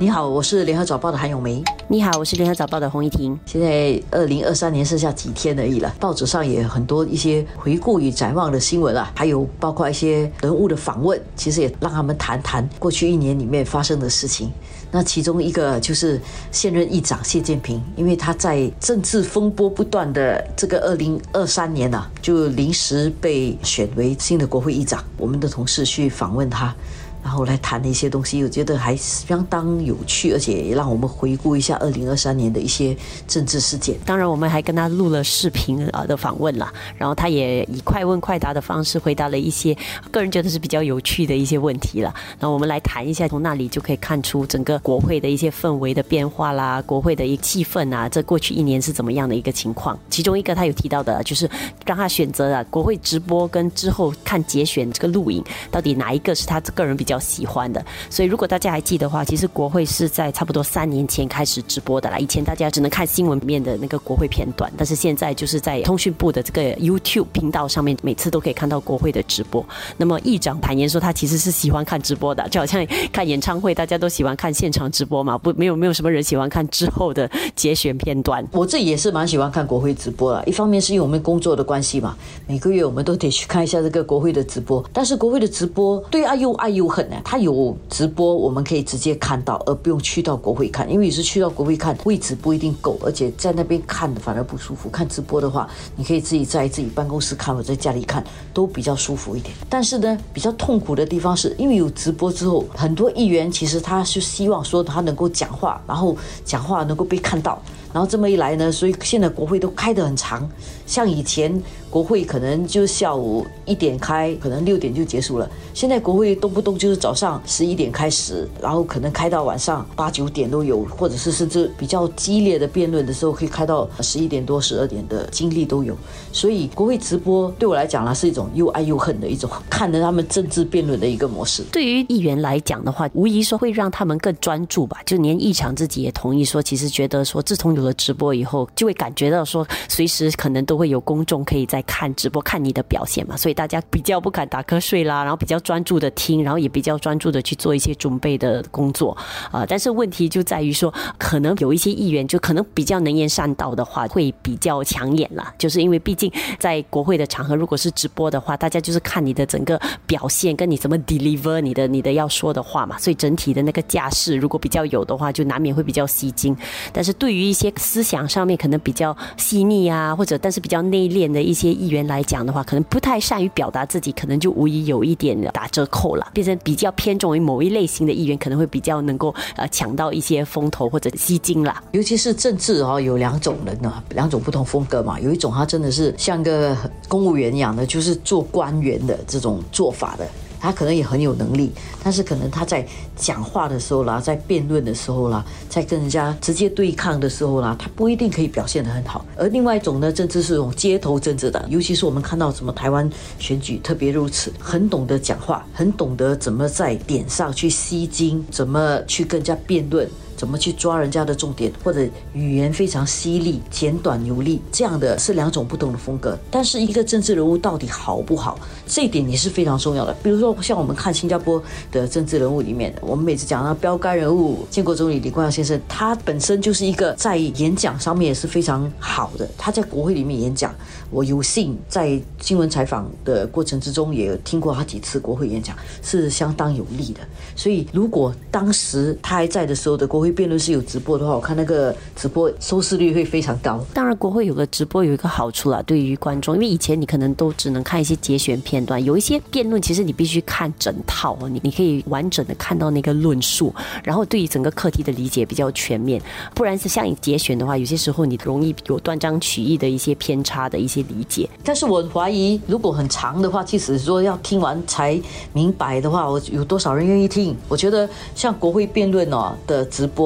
你好，我是联合早报的韩永梅。你好，我是联合早报的洪一婷。现在二零二三年剩下几天而已了，报纸上也很多一些回顾与展望的新闻啊，还有包括一些人物的访问，其实也让他们谈谈过去一年里面发生的事情。那其中一个就是现任议长谢建平，因为他在政治风波不断的这个二零二三年呐，就临时被选为新的国会议长。我们的同事去访问他。然后来谈的一些东西，我觉得还相当有趣，而且也让我们回顾一下二零二三年的一些政治事件。当然，我们还跟他录了视频啊的访问了，然后他也以快问快答的方式回答了一些个人觉得是比较有趣的一些问题了。那我们来谈一下，从那里就可以看出整个国会的一些氛围的变化啦，国会的一个气氛啊，这过去一年是怎么样的一个情况？其中一个他有提到的，就是让他选择了国会直播跟之后看节选这个录影，到底哪一个是他个人比较。比较喜欢的，所以如果大家还记得话，其实国会是在差不多三年前开始直播的啦。以前大家只能看新闻面的那个国会片段，但是现在就是在通讯部的这个 YouTube 频道上面，每次都可以看到国会的直播。那么议长坦言说，他其实是喜欢看直播的，就好像看演唱会，大家都喜欢看现场直播嘛，不没有没有什么人喜欢看之后的节选片段。我自己也是蛮喜欢看国会直播了，一方面是因为我们工作的关系嘛，每个月我们都得去看一下这个国会的直播，但是国会的直播对爱又爱又恨。他有直播，我们可以直接看到，而不用去到国会看。因为有时去到国会看，位置不一定够，而且在那边看的反而不舒服。看直播的话，你可以自己在自己办公室看，或者在家里看，都比较舒服一点。但是呢，比较痛苦的地方是因为有直播之后，很多议员其实他是希望说他能够讲话，然后讲话能够被看到。然后这么一来呢，所以现在国会都开得很长，像以前国会可能就下午一点开，可能六点就结束了。现在国会动不动就是早上十一点开始，然后可能开到晚上八九点都有，或者是甚至比较激烈的辩论的时候，可以开到十一点多、十二点的经历都有。所以国会直播对我来讲呢，是一种又爱又恨的一种看着他们政治辩论的一个模式。对于议员来讲的话，无疑说会让他们更专注吧。就连议长自己也同意说，其实觉得说自从有了直播以后，就会感觉到说，随时可能都会有公众可以在看直播，看你的表现嘛，所以大家比较不敢打瞌睡啦，然后比较专注的听，然后也比比较专注的去做一些准备的工作啊。但是问题就在于说，可能有一些议员就可能比较能言善道的话，会比较抢眼了，就是因为毕竟在国会的场合，如果是直播的话，大家就是看你的整个表现，跟你怎么 deliver 你的你的要说的话嘛，所以整体的那个架势如果比较有的话，就难免会比较吸睛。但是对于一些思想上面可能比较细腻啊，或者但是比较内敛的一些议员来讲的话，可能不太善于表达自己，可能就无疑有一点打折扣了，变成比较偏重于某一类型的议员，可能会比较能够呃抢到一些风头或者吸睛啦。尤其是政治哦，有两种人呢，两种不同风格嘛。有一种他真的是 像个公务员一样的，就是做官员的这种做法的。他可能也很有能力，但是可能他在讲话的时候啦，在辩论的时候啦，在跟人家直接对抗的时候啦，他不一定可以表现得很好。而另外一种呢，政治是种街头政治的，尤其是我们看到什么台湾选举特别如此，很懂得讲话，很懂得怎么在点上去吸睛，怎么去跟人家辩论。怎么去抓人家的重点，或者语言非常犀利、简短有力，这样的是两种不同的风格。但是一个政治人物到底好不好，这一点也是非常重要的。比如说，像我们看新加坡的政治人物里面，我们每次讲到标杆人物建国总理李光耀先生，他本身就是一个在演讲上面也是非常好的。他在国会里面演讲，我有幸在新闻采访的过程之中也听过他几次国会演讲，是相当有力的。所以，如果当时他还在的时候的国会，辩论是有直播的话，我看那个直播收视率会非常高。当然，国会有个直播有一个好处啦，对于观众，因为以前你可能都只能看一些节选片段，有一些辩论其实你必须看整套哦，你你可以完整的看到那个论述，然后对于整个课题的理解比较全面。不然是像你节选的话，有些时候你容易有断章取义的一些偏差的一些理解。但是我怀疑，如果很长的话，即使说要听完才明白的话，我有多少人愿意听？我觉得像国会辩论哦的直播。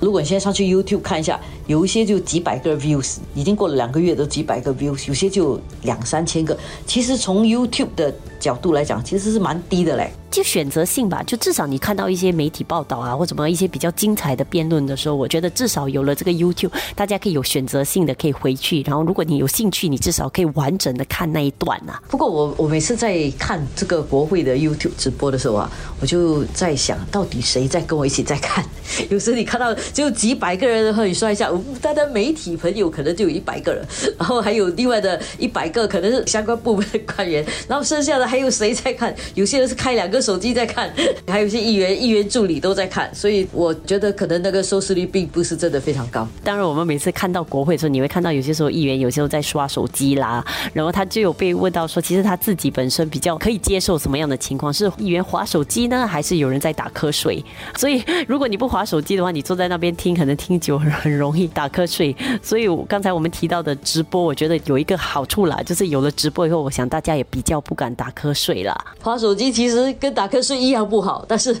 如果你现在上去 YouTube 看一下，有一些就几百个 views，已经过了两个月都几百个 views，有些就两三千个。其实从 YouTube 的角度来讲，其实是蛮低的嘞。就选择性吧，就至少你看到一些媒体报道啊，或什么一些比较精彩的辩论的时候，我觉得至少有了这个 YouTube，大家可以有选择性的可以回去，然后如果你有兴趣，你至少可以完整的看那一段啊。不过我我每次在看这个国会的 YouTube 直播的时候啊，我就在想到底谁在跟我一起在看？有时你看到只有几百个人的话，你算一下，大家媒体朋友可能就有一百个人，然后还有另外的一百个可能是相关部门的官员，然后剩下的还有谁在看？有些人是开两个手机在看，还有一些议员、议员助理都在看，所以我觉得可能那个收视率并不是真的非常高。当然，我们每次看到国会的时候，你会看到有些时候议员有些时候在刷手机啦，然后他就有被问到说，其实他自己本身比较可以接受什么样的情况？是议员划手机呢，还是有人在打瞌睡？所以如果你不划手机的话，你坐在那边听，可能听久很很容易打瞌睡。所以刚才我们提到的直播，我觉得有一个好处啦，就是有了直播以后，我想大家也比较不敢打瞌睡了。划手机其实跟打瞌睡一样不好，但是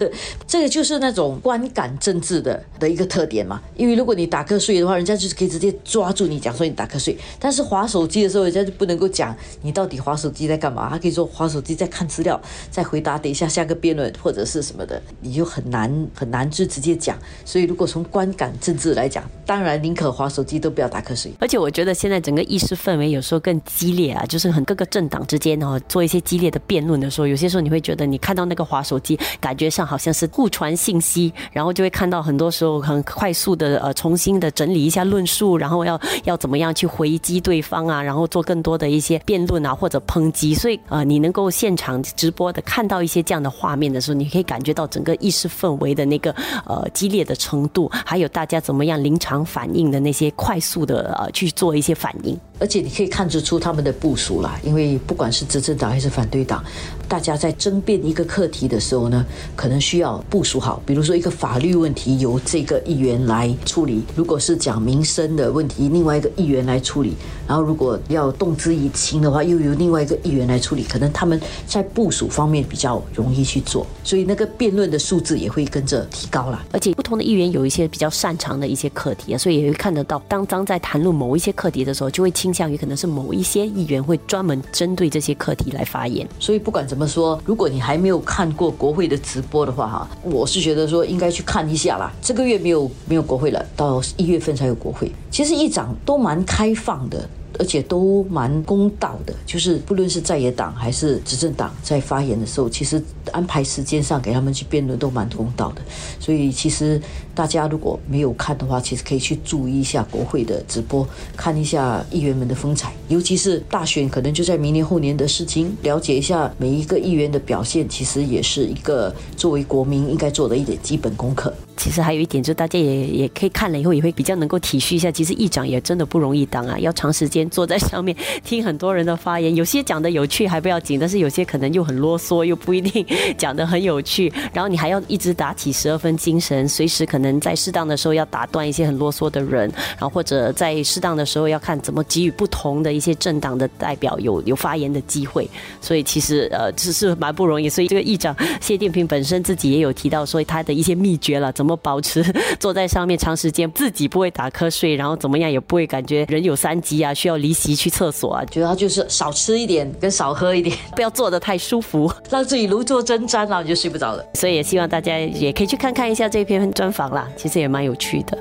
这个就是那种观感政治的的一个特点嘛。因为如果你打瞌睡的话，人家就是可以直接抓住你讲说你打瞌睡，但是划手机的时候，人家就不能够讲你到底划手机在干嘛，他可以说划手机在看资料，在回答等一下下个辩论或者是什么的，你就很难很难就直接讲。所以如果从观感政治来讲，当然宁可划手机都不要打瞌睡。而且我觉得现在整个议事氛围有时候更激烈啊，就是很各个政党之间哦做一些激烈的辩论的时候，有些时候你会觉得你看到那个划手机，感觉上好像是互传信息，然后就会看到很多时候很快速的呃重新的整理一下论述，然后要要怎么样去回击对方啊，然后做更多的一些辩论啊或者抨击。所以呃你能够现场直播的看到一些这样的画面的时候，你可以感觉到整个议事氛围的那个呃激烈的程度，还有大家怎么样临场反应的那些快速的呃去做一些反应。而且你可以看得出他们的部署啦，因为不管是执政党还是反对党，大家在争辩一个课题的时候呢，可能需要部署好。比如说一个法律问题由这个议员来处理，如果是讲民生的问题，另外一个议员来处理。然后如果要动之以情的话，又由另外一个议员来处理。可能他们在部署方面比较容易去做，所以那个辩论的数字也会跟着提高了。而且不同的议员有一些比较擅长的一些课题啊，所以也会看得到，当当在谈论某一些课题的时候，就会倾向于可能是某一些议员会专门针对这些课题来发言。所以不管怎怎么说，如果你还没有看过国会的直播的话，哈，我是觉得说应该去看一下啦。这个月没有没有国会了，到一月份才有国会。其实议长都蛮开放的。而且都蛮公道的，就是不论是在野党还是执政党，在发言的时候，其实安排时间上给他们去辩论都蛮公道的。所以其实大家如果没有看的话，其实可以去注意一下国会的直播，看一下议员们的风采，尤其是大选可能就在明年后年的事情，了解一下每一个议员的表现，其实也是一个作为国民应该做的一点基本功课。其实还有一点，就是大家也也可以看了以后，也会比较能够体恤一下。其实议长也真的不容易当啊，要长时间坐在上面听很多人的发言，有些讲的有趣还不要紧，但是有些可能又很啰嗦，又不一定 讲的很有趣。然后你还要一直打起十二分精神，随时可能在适当的时候要打断一些很啰嗦的人，然后或者在适当的时候要看怎么给予不同的一些政党的代表有有发言的机会。所以其实呃，只是蛮不容易。所以这个议长谢定平本身自己也有提到说他的一些秘诀了，怎么。保持 坐在上面长时间，自己不会打瞌睡，然后怎么样也不会感觉人有三急啊，需要离席去厕所啊。主要就是少吃一点，跟少喝一点，不要坐得太舒服，让自己如坐针毡了，你就睡不着了。所以也希望大家也可以去看看一下这篇专访啦，其实也蛮有趣的。